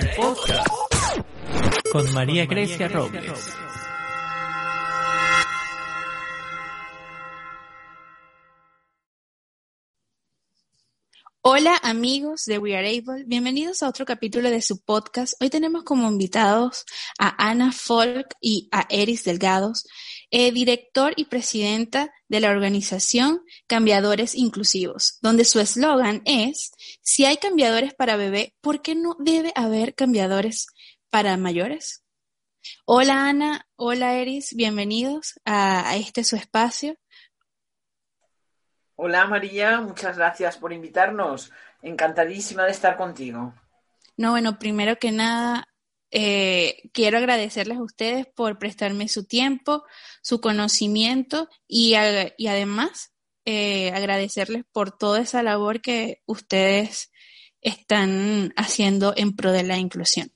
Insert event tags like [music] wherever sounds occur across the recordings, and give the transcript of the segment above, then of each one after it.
Podcast con María Grecia Robles. Hola amigos de We Are Able, bienvenidos a otro capítulo de su podcast. Hoy tenemos como invitados a Ana Folk y a Eris Delgados, eh, director y presidenta de la organización Cambiadores Inclusivos, donde su eslogan es, si hay cambiadores para bebé, ¿por qué no debe haber cambiadores para mayores? Hola Ana, hola Eris, bienvenidos a, a este su espacio. Hola María, muchas gracias por invitarnos. Encantadísima de estar contigo. No, bueno, primero que nada, eh, quiero agradecerles a ustedes por prestarme su tiempo, su conocimiento y, además eh, agradecerles por toda esa labor que ustedes están haciendo en pro de la inclusión.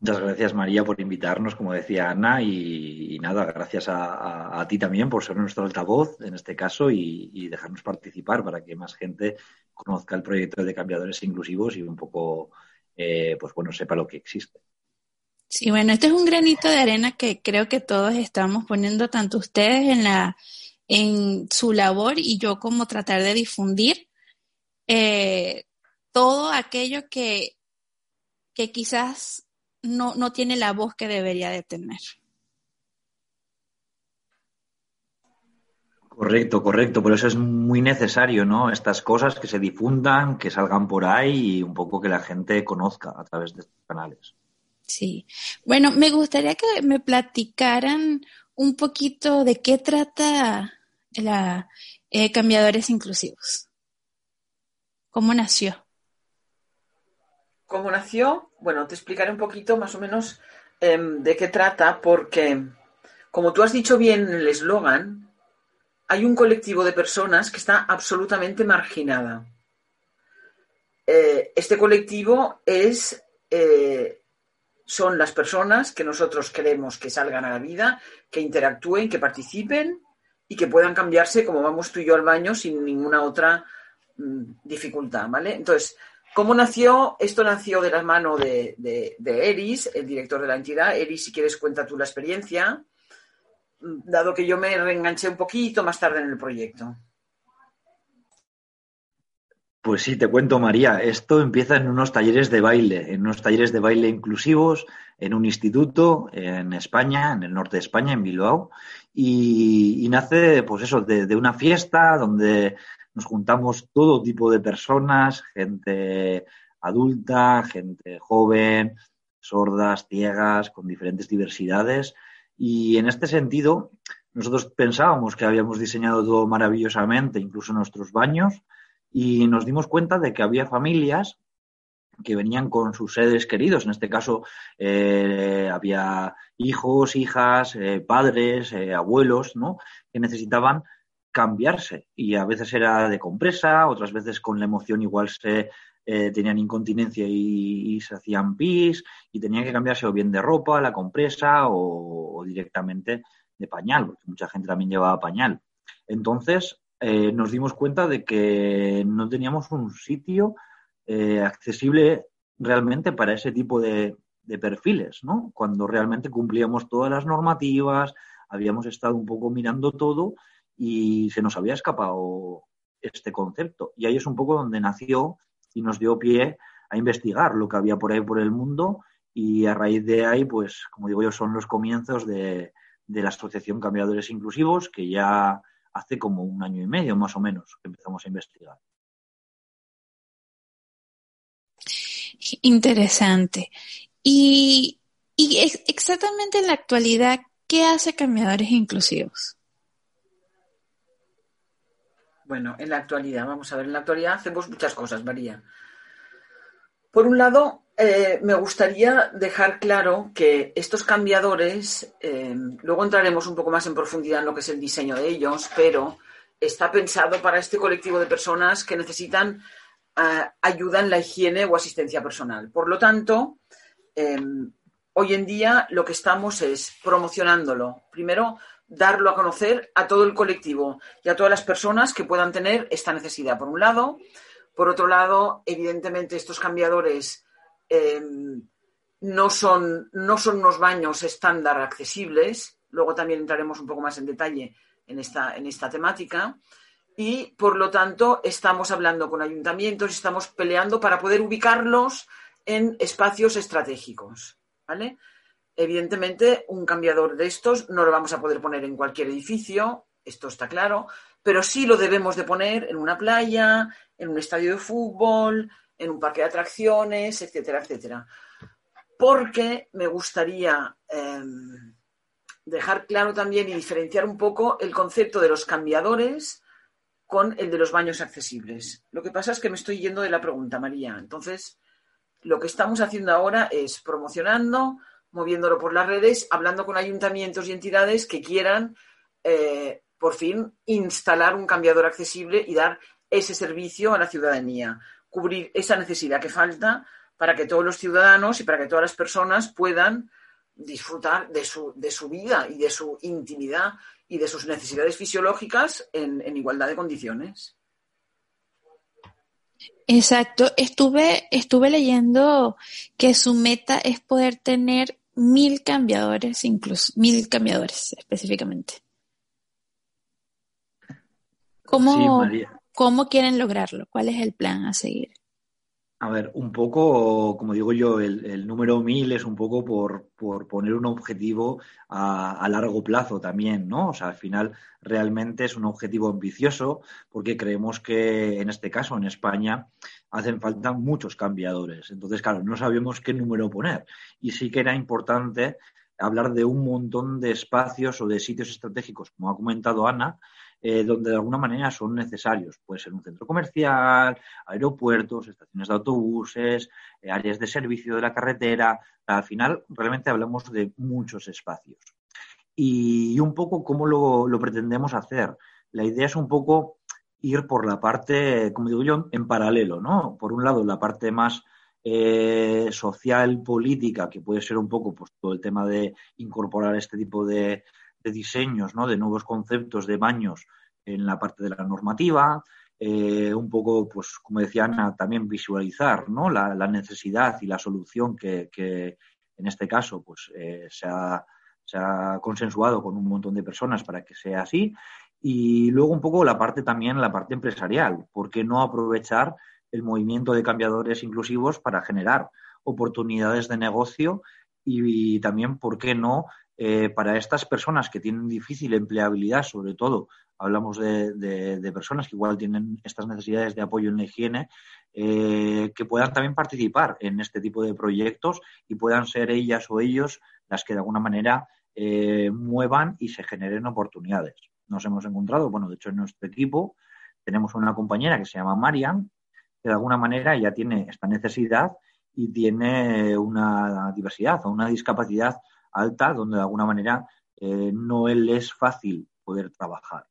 Muchas gracias María por invitarnos, como decía Ana, y, nada, gracias a, a, ti también por ser nuestro altavoz en este caso y, dejarnos participar para que más gente conozca el proyecto de cambiadores inclusivos y un poco, eh, pues bueno, sepa lo que existe. Sí, bueno, este es un granito de arena que creo que todos estamos poniendo, tanto ustedes en la en su labor y yo como tratar de difundir eh, todo aquello que, que quizás no, no tiene la voz que debería de tener. Correcto, correcto. Por eso es muy necesario, ¿no? Estas cosas que se difundan, que salgan por ahí y un poco que la gente conozca a través de estos canales. Sí. Bueno, me gustaría que me platicaran un poquito de qué trata la eh, Cambiadores Inclusivos. ¿Cómo nació? ¿Cómo nació? Bueno, te explicaré un poquito más o menos eh, de qué trata, porque, como tú has dicho bien en el eslogan, hay un colectivo de personas que está absolutamente marginada. Eh, este colectivo es, eh, son las personas que nosotros queremos que salgan a la vida, que interactúen, que participen y que puedan cambiarse como vamos tú y yo al baño sin ninguna otra mmm, dificultad, ¿vale? Entonces, ¿Cómo nació? Esto nació de la mano de, de, Eris, el director de la entidad. Eris, si quieres, cuenta tú la experiencia, dado que yo me reenganché un poquito más tarde en el proyecto. Pues sí, te cuento, María. Esto empieza en unos talleres de baile, en unos talleres de baile inclusivos, en un instituto en España, en el norte de España, en Bilbao, y, nace, pues eso, de una fiesta donde nos juntamos todo tipo de personas, gente adulta, gente joven, sordas, ciegas, con diferentes diversidades. Y en este sentido, nosotros pensábamos que habíamos diseñado todo maravillosamente, incluso nuestros baños, y nos dimos cuenta de que había familias que venían con sus seres queridos. En este caso, eh, había hijos, hijas, eh, padres, eh, abuelos, ¿no? Que necesitaban cambiarse y a veces era de compresa, otras veces con la emoción igual se eh, tenían incontinencia y, se hacían pis y tenían que cambiarse o bien de ropa, la compresa o, directamente de pañal, porque mucha gente también llevaba pañal. Entonces eh, nos dimos cuenta de que no teníamos un sitio eh, accesible realmente para ese tipo de perfiles, ¿no? Cuando realmente cumplíamos todas las normativas, habíamos estado un poco mirando todo y se nos había escapado este concepto. Y ahí es un poco donde nació y nos dio pie a investigar lo que había por ahí por el mundo y a raíz de ahí, pues, como digo yo, son los comienzos de, de la Asociación Cambiadores Inclusivos, que ya hace como un año y medio más o menos que empezamos a investigar. Interesante. Y, y exactamente en la actualidad, ¿qué hace Cambiadores Inclusivos? Bueno, en la actualidad, vamos a ver, en la actualidad hacemos muchas cosas, María. Por un lado, eh, me gustaría dejar claro que estos cambiadores, eh, luego entraremos un poco más en profundidad en lo que es el diseño de ellos, pero está pensado para este colectivo de personas que necesitan eh, ayuda en la higiene o asistencia personal. Por lo tanto, hoy en día lo que estamos es promocionándolo. Primero, darlo a conocer a todo el colectivo y a todas las personas que puedan tener esta necesidad, por un lado. Por otro lado, evidentemente, estos cambiadores em, no, son, no son unos baños estándar accesibles. Luego también entraremos un poco más en detalle en esta, en esta temática. Y, por lo tanto, estamos hablando con ayuntamientos estamos peleando para poder ubicarlos en espacios estratégicos. ¿Vale? Evidentemente, un cambiador de estos no lo vamos a poder poner en cualquier edificio, esto está claro, pero sí lo debemos de poner en una playa, en un estadio de fútbol, en un parque de atracciones, etcétera, etcétera. Porque me gustaría em, dejar claro también y diferenciar un poco el concepto de los cambiadores con el de los baños accesibles. Lo que pasa es que me estoy yendo de la pregunta, María. Entonces, lo que estamos haciendo ahora es promocionando moviéndolo por las redes, hablando con ayuntamientos y entidades que quieran, eh, por fin, instalar un cambiador accesible y dar ese servicio a la ciudadanía, cubrir esa necesidad que falta para que todos los ciudadanos y para que todas las personas puedan disfrutar de su, de su vida y de su intimidad y de sus necesidades fisiológicas en, en igualdad de condiciones. Exacto. Estuve, estuve leyendo que su meta es poder tener mil cambiadores, incluso mil cambiadores específicamente. ¿Cómo, ¿Cómo quieren lograrlo? ¿Cuál es el plan a seguir? A ver, un poco, como digo yo, el, número mil es un poco por, por poner un objetivo a, a, largo plazo también, ¿no? O sea, al final realmente es un objetivo ambicioso porque creemos que en este caso, en España, hacen falta muchos cambiadores. Entonces, claro, no sabíamos qué número poner. Y sí que era importante hablar de un montón de espacios o de sitios estratégicos, como ha comentado Ana, eh, donde de alguna manera son necesarios. Puede ser un centro comercial, aeropuertos, estaciones de autobuses, eh, áreas de servicio de la carretera. Al final, realmente hablamos de muchos espacios. Y, un poco cómo lo, lo pretendemos hacer. La idea es un poco ir por la parte, como digo yo, en paralelo, ¿no? Por un lado, la parte más eh, social, política, que puede ser un poco pues, todo el tema de incorporar este tipo de, diseños, ¿no? De nuevos conceptos de baños en la parte de la normativa, eh, un poco, pues, como decía Ana, también visualizar, ¿no? La, necesidad y la solución que, en este caso, pues, eh, se ha se ha consensuado con un montón de personas para que sea así y luego un poco la parte también, la parte empresarial. ¿Por qué no aprovechar el movimiento de cambiadores inclusivos para generar oportunidades de negocio y, también, ¿por qué no, eh, para estas personas que tienen difícil empleabilidad, sobre todo, hablamos de, personas que igual tienen estas necesidades de apoyo en la higiene, eh, que puedan también participar en este tipo de proyectos y puedan ser ellas o ellos las que de alguna manera eh, muevan y se generen oportunidades. Nos hemos encontrado, bueno, de hecho en nuestro equipo tenemos una compañera que se llama Marian, que de alguna manera ya tiene esta necesidad y tiene una diversidad o una discapacidad alta donde de alguna manera eh, no le es fácil poder trabajar.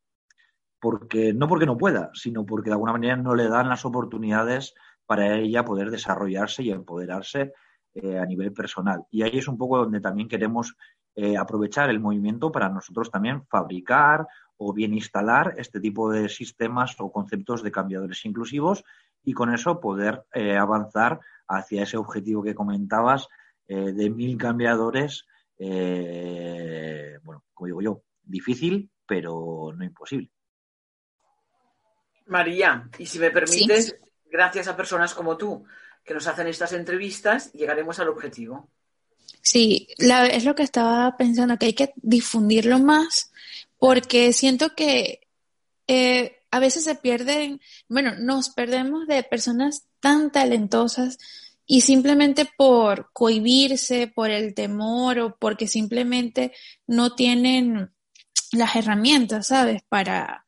Porque, no porque no pueda, sino porque de alguna manera no le dan las oportunidades para ella poder desarrollarse y empoderarse eh, a nivel personal. Y ahí es un poco donde también queremos eh, aprovechar el movimiento para nosotros también fabricar o bien instalar este tipo de sistemas o conceptos de cambiadores inclusivos y con eso poder avanzar hacia ese objetivo que comentabas de mil cambiadores, bueno, como digo yo, difícil, pero no imposible. María, y si me permites, gracias a personas como tú que nos hacen estas entrevistas, llegaremos al objetivo. Sí, es lo que estaba pensando, que hay que difundirlo más, porque siento que eh, a veces se pierden, bueno, nos perdemos de personas tan talentosas y simplemente por cohibirse, por el temor o porque simplemente no tienen las herramientas, ¿sabes? Para,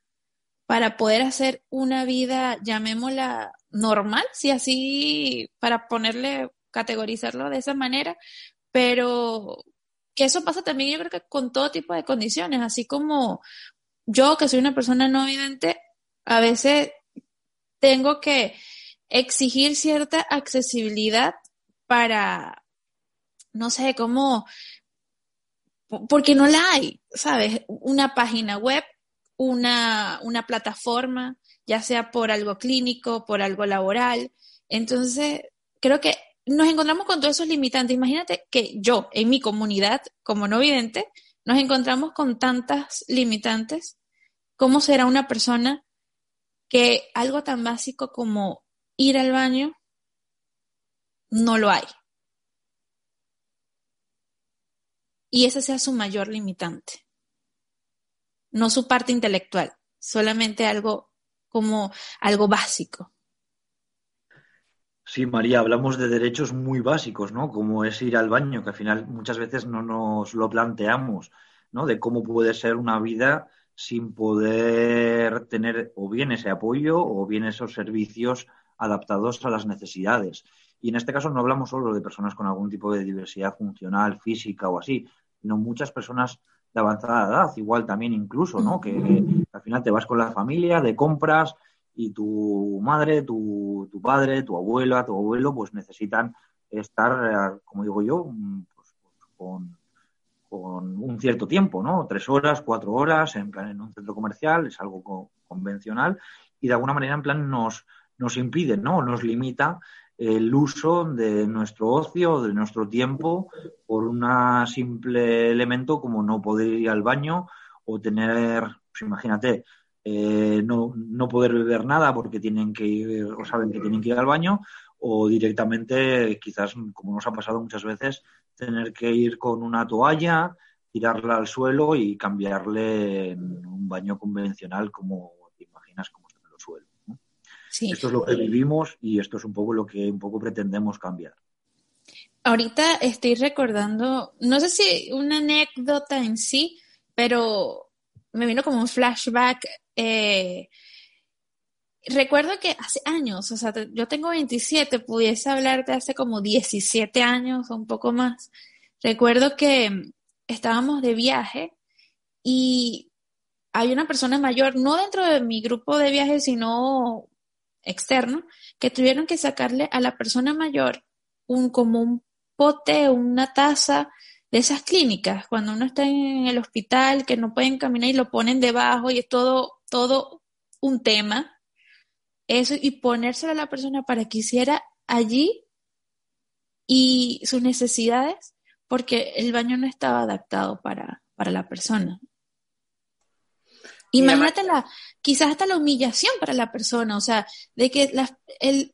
para poder hacer una vida, llamémosla normal, si así, para ponerle, categorizarlo de esa manera, pero que eso pasa también yo creo que con todo tipo de condiciones, así como yo que soy una persona no vidente, a veces tengo que exigir cierta accesibilidad para, no sé, cómo, porque no la hay, ¿sabes? Una página web, una, una plataforma, ya sea por algo clínico, por algo laboral. Entonces, creo que nos encontramos con todos esos limitantes. Imagínate que yo, en mi comunidad, como no vidente, nos encontramos con tantas limitantes. ¿Cómo será una persona que algo tan básico como ir al baño no lo hay? Y ese sea su mayor limitante. No su parte intelectual, solamente algo como algo básico. Sí, María, hablamos de derechos muy básicos, ¿no? Como es ir al baño, que al final muchas veces no nos lo planteamos, ¿no? De cómo puede ser una vida sin poder tener o bien ese apoyo o bien esos servicios adaptados a las necesidades. Y en este caso no hablamos solo de personas con algún tipo de diversidad funcional, física o así, sino muchas personas de avanzada edad, igual también incluso, ¿no? Que, al final te vas con la familia de compras, y tu madre, tu, tu, padre, tu abuela, tu abuelo, pues necesitan estar, eh, como digo yo, mm, pues, con, con, un cierto tiempo, ¿no? Tres horas, cuatro horas, en plan en un centro comercial, es algo convencional, y de alguna manera en plan nos, nos impide, ¿no? Nos limita el uso de nuestro ocio, de nuestro tiempo, por un simple elemento como no poder ir al baño o tener, pues imagínate, eh, no, no, poder beber nada porque tienen que ir o saben que tienen que ir al baño o directamente quizás como nos ha pasado muchas veces tener que ir con una toalla tirarla al suelo y cambiarle en un baño convencional como te imaginas como está en el suelo esto es lo que vivimos y esto es un poco lo que un poco pretendemos cambiar ahorita estoy recordando no sé si una anécdota en sí pero me vino como un flashback eh, recuerdo que hace años, o sea, yo tengo 27, pudiese hablar de hace como 17 años o un poco más. Recuerdo que estábamos de viaje y hay una persona mayor, no dentro de mi grupo de viaje, sino externo, que tuvieron que sacarle a la persona mayor un como un pote, una taza de esas clínicas, cuando uno está en el hospital, que no pueden caminar y lo ponen debajo y es todo todo un tema, eso, y ponérselo a la persona para que hiciera allí y sus necesidades, porque el baño no estaba adaptado para, para la persona. Imagínate la, quizás hasta la humillación para la persona, o sea, de que la, el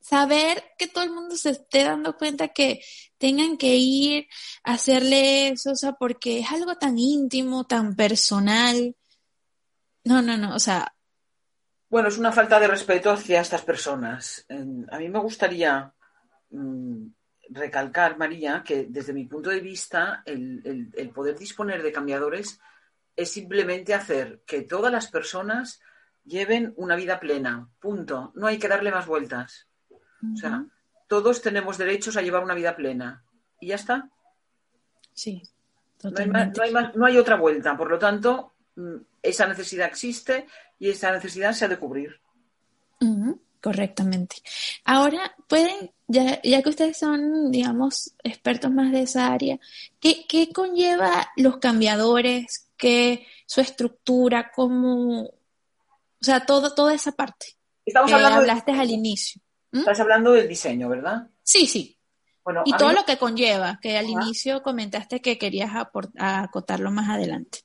saber que todo el mundo se esté dando cuenta que tengan que ir a hacerle eso, o sea, porque es algo tan íntimo, tan personal, no, no, no, o sea. Bueno, es una falta de respeto hacia estas personas. A mí me gustaría mm, recalcar, María, que desde mi punto de vista, el, poder disponer de cambiadores es simplemente hacer que todas las personas lleven una vida plena. Punto. No hay que darle más vueltas. O sea, todos tenemos derechos a llevar una vida plena. ¿Y ya está? Sí. Totalmente. hay, no hay otra vuelta. Por lo tanto, Mm, esa necesidad existe y esa necesidad se ha de cubrir. correctamente. Ahora, pueden, ya, ya, que ustedes son, digamos, expertos más de esa área, ¿qué, qué conlleva los cambiadores? ¿Qué su estructura? ¿Cómo? O sea, todo, toda esa parte. Estamos hablando hablaste al inicio. Estás hablando del diseño, ¿verdad? Sí, sí. Bueno, y todo lo que conlleva, que al inicio comentaste que querías acotarlo más adelante.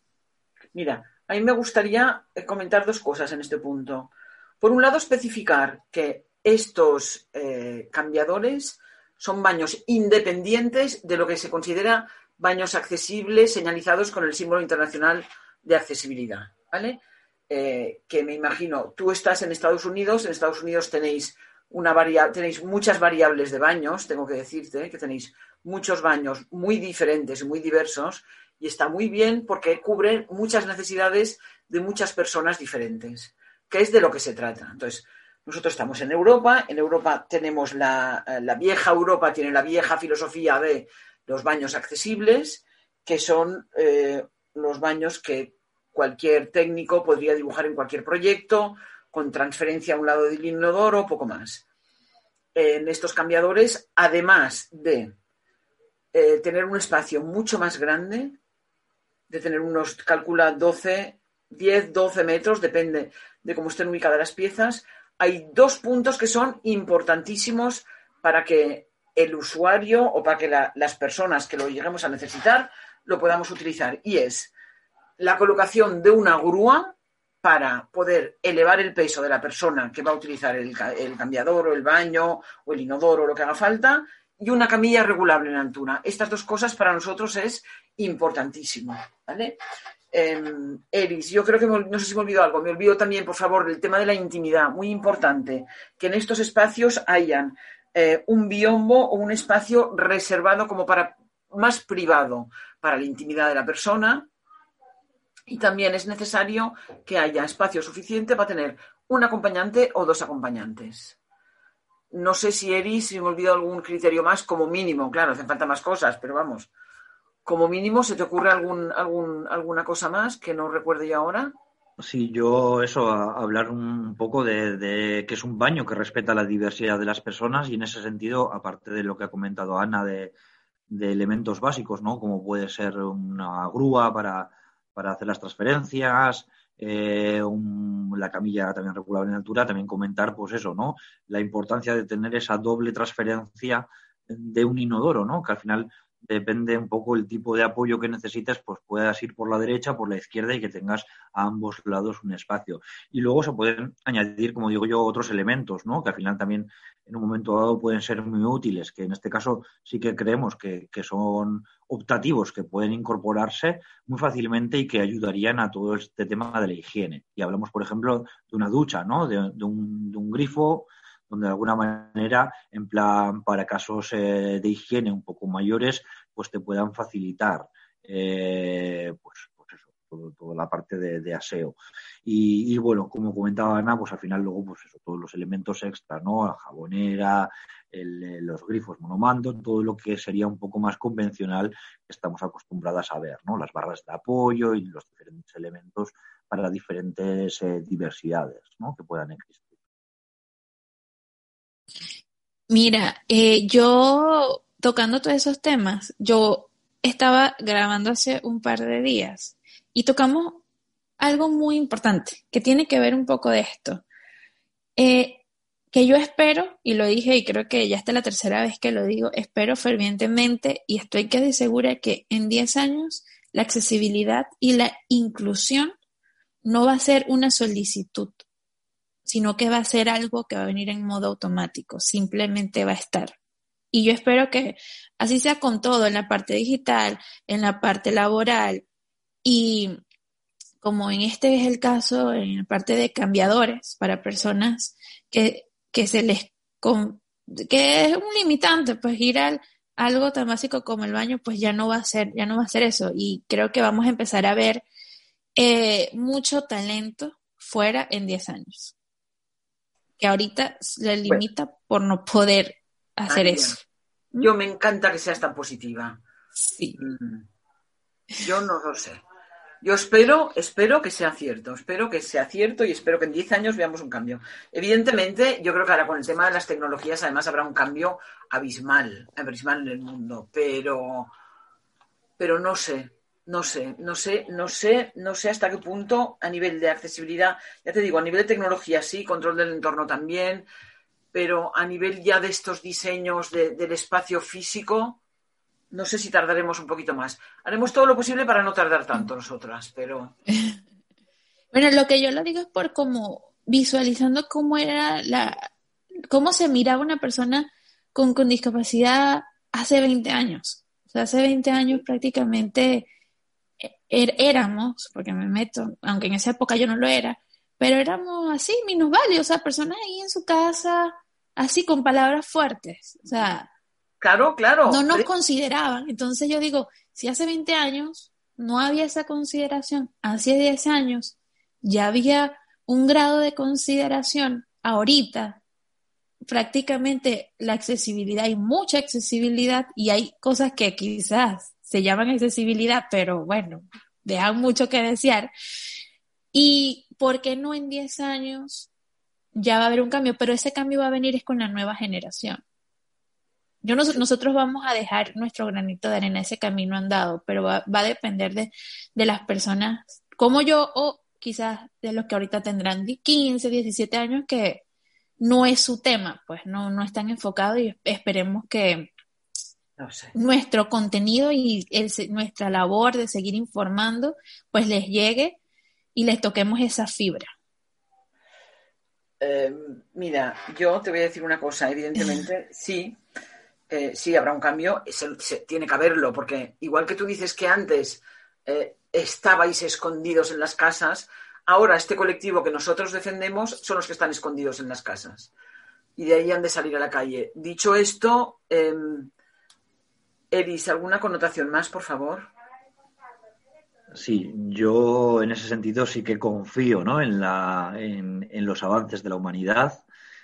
Mira, a mí me gustaría eh, comentar dos cosas en este punto. Por un lado, especificar que estos eh, cambiadores son baños independientes de lo que se considera baños accesibles señalizados con el símbolo internacional de accesibilidad. ¿vale? Eh, que me imagino, tú estás en Estados Unidos, en Estados Unidos tenéis, una tenéis muchas variables de baños, tengo que decirte que tenéis muchos baños muy diferentes y muy diversos, y está muy bien porque cubre muchas necesidades de muchas personas diferentes, que es de lo que se trata. Entonces, nosotros estamos en Europa, en Europa tenemos la, la vieja Europa, tiene la vieja filosofía de los baños accesibles, que son eh, los baños que cualquier técnico podría dibujar en cualquier proyecto, con transferencia a un lado del inodoro, poco más. En estos cambiadores, además de eh, tener un espacio mucho más grande, de tener unos, calcula 12, 10, 12 metros, depende de cómo estén ubicadas las piezas, hay dos puntos que son importantísimos para que el usuario o para que las personas que lo lleguemos a necesitar lo podamos utilizar. Y es la colocación de una grúa para poder elevar el peso de la persona que va a utilizar el, cambiador o el baño o el inodoro o lo que haga falta y una camilla regulable en altura. Estas dos cosas para nosotros es importantísimo. ¿vale? Em, Eris, yo creo que no sé si me olvido algo. Me olvido también, por favor, del tema de la intimidad. Muy importante que en estos espacios hayan eh, un biombo o un espacio reservado como para más privado para la intimidad de la persona. Y también es necesario que haya espacio suficiente para tener un acompañante o dos acompañantes. No sé si Eris, si me olvido algún criterio más, como mínimo, claro, hacen falta más cosas, pero vamos, como mínimo, ¿se te ocurre algún, algún, alguna cosa más que no recuerde yo ahora? Sí, yo eso, hablar un poco de, de, que es un baño que respeta la diversidad de las personas y en ese sentido, aparte de lo que ha comentado Ana de, elementos básicos, ¿no? Como puede ser una grúa para, hacer las transferencias, eh, la camilla también regulable en altura, también comentar, pues eso, ¿no? La importancia de tener esa doble transferencia de un inodoro, ¿no? Que al final depende un poco el tipo de apoyo que necesites, pues puedas ir por la derecha, por la izquierda y que tengas a ambos lados un espacio. Y luego se pueden añadir, como digo yo, otros elementos, ¿no? Que al final también en un momento dado pueden ser muy útiles, que en este caso sí que creemos que, son optativos, que pueden incorporarse muy fácilmente y que ayudarían a todo este tema de la higiene. Y hablamos, por ejemplo, de una ducha, ¿no? de, un, de un grifo donde de alguna manera, en plan, para casos eh, de higiene un poco mayores, pues te puedan facilitar, eh, pues, pues, eso, toda la parte de, aseo. Y, bueno, como comentaba Ana, pues al final luego, pues eso, todos los elementos extra, ¿no? La jabonera, los grifos monomando, todo lo que sería un poco más convencional que estamos acostumbradas a ver, ¿no? Las barras de apoyo y los diferentes elementos para diferentes eh, diversidades, ¿no? Que puedan existir. Mira, eh, yo tocando todos esos temas, yo estaba grabando hace un par de días y tocamos algo muy importante que tiene que ver un poco de esto. Eh, que yo espero, y lo dije y creo que ya está la tercera vez que lo digo, espero fervientemente y estoy casi segura que en 10 años la accesibilidad y la inclusión no va a ser una solicitud, sino que va a ser algo que va a venir en modo automático, simplemente va a estar. Y yo espero que así sea con todo, en la parte digital, en la parte laboral y como en este es el caso, en la parte de cambiadores para personas que, que se les... que es un limitante, pues ir al algo tan básico como el baño, pues ya no va a ser, ya no va a ser eso. Y creo que vamos a empezar a ver eh, mucho talento fuera en 10 años que ahorita le limita por no poder hacer eso. Yo me encanta que seas tan positiva. Sí. Mm. Yo no lo sé. Yo espero, espero que sea cierto, espero que sea cierto y espero que en 10 años veamos un cambio. Evidentemente, yo creo que ahora con el tema de las tecnologías además habrá un cambio abismal, abismal en el mundo, pero, pero no sé, no sé, no sé, no sé, no sé hasta qué punto a nivel de accesibilidad, ya te digo, a nivel de tecnología sí, control del entorno también, pero a nivel ya de estos diseños del espacio físico, no sé si tardaremos un poquito más. Haremos todo lo posible para no tardar tanto nosotras, pero. [laughs] Bueno, lo que yo lo digo es por como visualizando cómo era la, cómo se miraba una persona con, con discapacidad hace 20 años. O sea, hace 20 años prácticamente Er, éramos, porque me meto, aunque en esa época yo no lo era, pero éramos así, minusválidos, o sea, personas ahí en su casa, así con palabras fuertes, o sea, claro, claro. No nos consideraban. Entonces yo digo, si hace 20 años no había esa consideración. Hace 10 años ya había un grado de consideración. Ahorita prácticamente la accesibilidad, hay mucha accesibilidad y hay cosas que quizás se llaman accesibilidad, pero bueno, dejan mucho que desear. ¿Y por qué no en 10 años ya va a haber un cambio? Pero ese cambio va a venir es con la nueva generación. Yo nosotros vamos a dejar nuestro granito de arena, ese camino andado, pero va, a depender de, de, las personas como yo o quizás de los que ahorita tendrán 15, 17 años que no es su tema, pues no, no están enfocados y esperemos que nuestro contenido y nuestra labor de seguir informando pues les llegue y les toquemos esa fibra. Eh, mira, yo te voy a decir una cosa, evidentemente [laughs] sí, eh, sí habrá un cambio, se, tiene que haberlo, porque igual que tú dices que antes eh, estabais escondidos en las casas, ahora este colectivo que nosotros defendemos son los que están escondidos en las casas. Y de ahí han de salir a la calle. Dicho esto, eh, Eris, ¿alguna connotación más, por favor? Sí, yo en ese sentido sí que confío ¿no? en, la, en, los avances de la humanidad.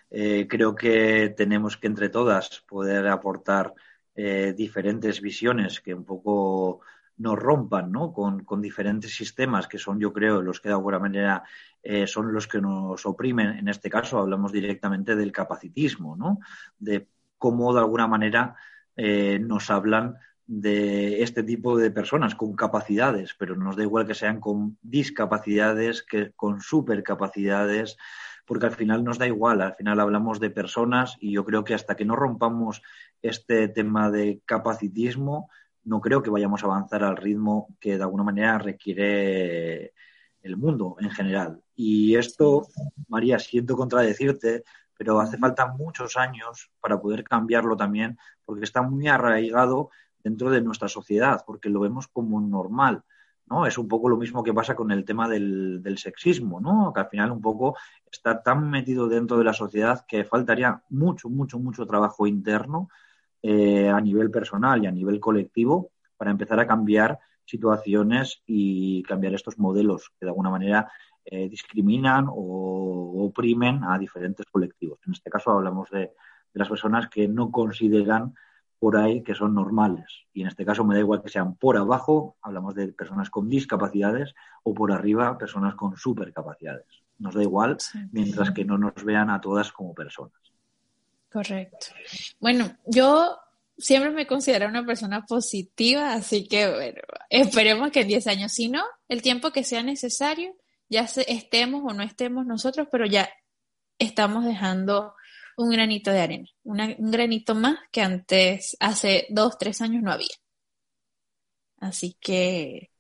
Eh, creo que tenemos que entre todas poder aportar eh, diferentes visiones que un poco nos rompan ¿no? con, diferentes sistemas que son, yo creo, los que de alguna manera eh, son los que nos oprimen. En este caso hablamos directamente del capacitismo, ¿no? de cómo de alguna manera nos hablan de este tipo de personas con capacidades, pero nos da igual que sean con discapacidades que con supercapacidades, porque al final nos da igual, al final hablamos de personas y yo creo que hasta que no rompamos este tema de capacitismo, no creo que vayamos a avanzar al ritmo que de alguna manera requiere el mundo en general. Y esto, María, siento contradecirte, pero hace falta muchos años para poder cambiarlo también, porque está muy arraigado dentro de nuestra sociedad, porque lo vemos como normal. ¿no? Es un poco lo mismo que pasa con el tema del, sexismo, ¿no? Que al final un poco está tan metido dentro de la sociedad que faltaría mucho, mucho, mucho trabajo interno eh, a nivel personal y a nivel colectivo para empezar a cambiar situaciones y cambiar estos modelos que de alguna manera eh, discriminan o oprimen a diferentes colectivos. En este caso hablamos de las personas que no consideran por ahí que son normales. Y en este caso me da igual que sean por abajo, hablamos de personas con discapacidades, o por arriba, personas con supercapacidades. Nos da igual, mientras que no nos vean a todas como personas. Correcto. Bueno, yo siempre me considero una persona positiva, así que bueno, esperemos que en 10 años, si no, el tiempo que sea necesario, ya estemos o no estemos nosotros, pero ya estamos dejando un granito de arena, un granito más que antes, hace dos, tres años no había. Así que